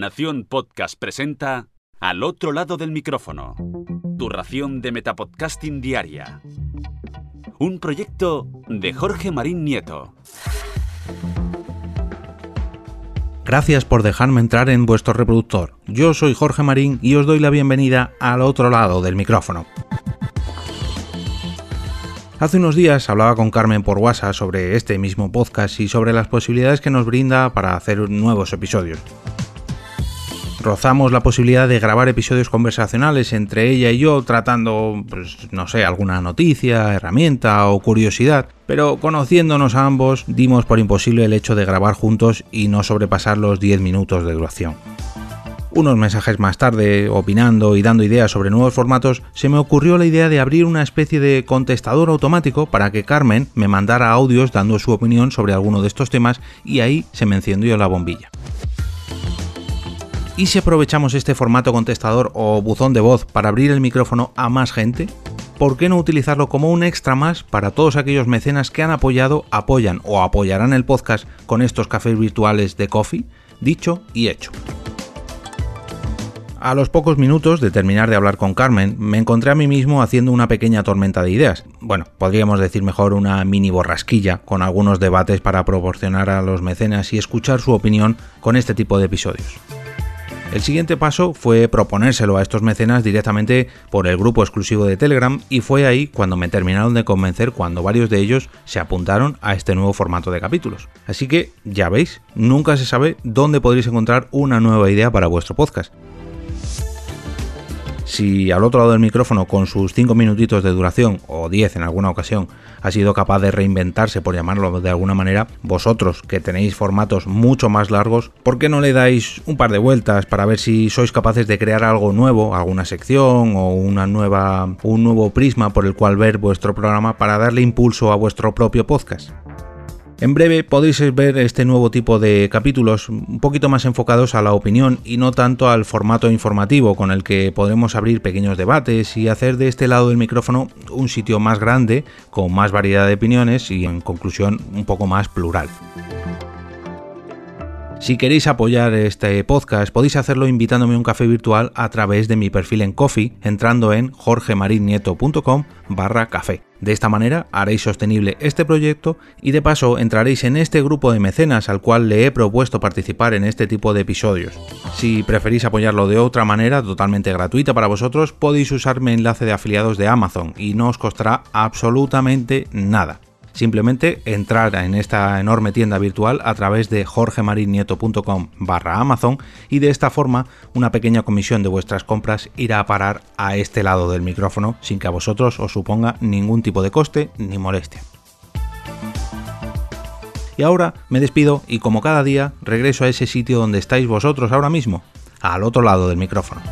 Nación Podcast presenta Al otro lado del micrófono. Tu ración de Metapodcasting Diaria. Un proyecto de Jorge Marín Nieto. Gracias por dejarme entrar en vuestro reproductor. Yo soy Jorge Marín y os doy la bienvenida al otro lado del micrófono. Hace unos días hablaba con Carmen por WhatsApp sobre este mismo podcast y sobre las posibilidades que nos brinda para hacer nuevos episodios. Rozamos la posibilidad de grabar episodios conversacionales entre ella y yo tratando, pues no sé, alguna noticia, herramienta o curiosidad, pero conociéndonos a ambos dimos por imposible el hecho de grabar juntos y no sobrepasar los 10 minutos de duración. Unos mensajes más tarde, opinando y dando ideas sobre nuevos formatos, se me ocurrió la idea de abrir una especie de contestador automático para que Carmen me mandara audios dando su opinión sobre alguno de estos temas y ahí se me encendió la bombilla. ¿Y si aprovechamos este formato contestador o buzón de voz para abrir el micrófono a más gente? ¿Por qué no utilizarlo como un extra más para todos aquellos mecenas que han apoyado, apoyan o apoyarán el podcast con estos cafés virtuales de Coffee? Dicho y hecho. A los pocos minutos de terminar de hablar con Carmen, me encontré a mí mismo haciendo una pequeña tormenta de ideas. Bueno, podríamos decir mejor una mini borrasquilla, con algunos debates para proporcionar a los mecenas y escuchar su opinión con este tipo de episodios. El siguiente paso fue proponérselo a estos mecenas directamente por el grupo exclusivo de Telegram y fue ahí cuando me terminaron de convencer cuando varios de ellos se apuntaron a este nuevo formato de capítulos. Así que ya veis, nunca se sabe dónde podréis encontrar una nueva idea para vuestro podcast. Si al otro lado del micrófono, con sus 5 minutitos de duración, o 10 en alguna ocasión, ha sido capaz de reinventarse, por llamarlo de alguna manera, vosotros que tenéis formatos mucho más largos, ¿por qué no le dais un par de vueltas para ver si sois capaces de crear algo nuevo, alguna sección o una nueva, un nuevo prisma por el cual ver vuestro programa para darle impulso a vuestro propio podcast? En breve podéis ver este nuevo tipo de capítulos un poquito más enfocados a la opinión y no tanto al formato informativo con el que podremos abrir pequeños debates y hacer de este lado del micrófono un sitio más grande, con más variedad de opiniones y en conclusión un poco más plural. Si queréis apoyar este podcast, podéis hacerlo invitándome a un café virtual a través de mi perfil en Coffee, entrando en jorgemarinieto.com barra café. De esta manera haréis sostenible este proyecto y de paso entraréis en este grupo de mecenas al cual le he propuesto participar en este tipo de episodios. Si preferís apoyarlo de otra manera, totalmente gratuita para vosotros, podéis usar mi enlace de afiliados de Amazon y no os costará absolutamente nada. Simplemente entrar en esta enorme tienda virtual a través de jorgemarinieto.com barra Amazon y de esta forma una pequeña comisión de vuestras compras irá a parar a este lado del micrófono sin que a vosotros os suponga ningún tipo de coste ni molestia. Y ahora me despido y como cada día regreso a ese sitio donde estáis vosotros ahora mismo, al otro lado del micrófono.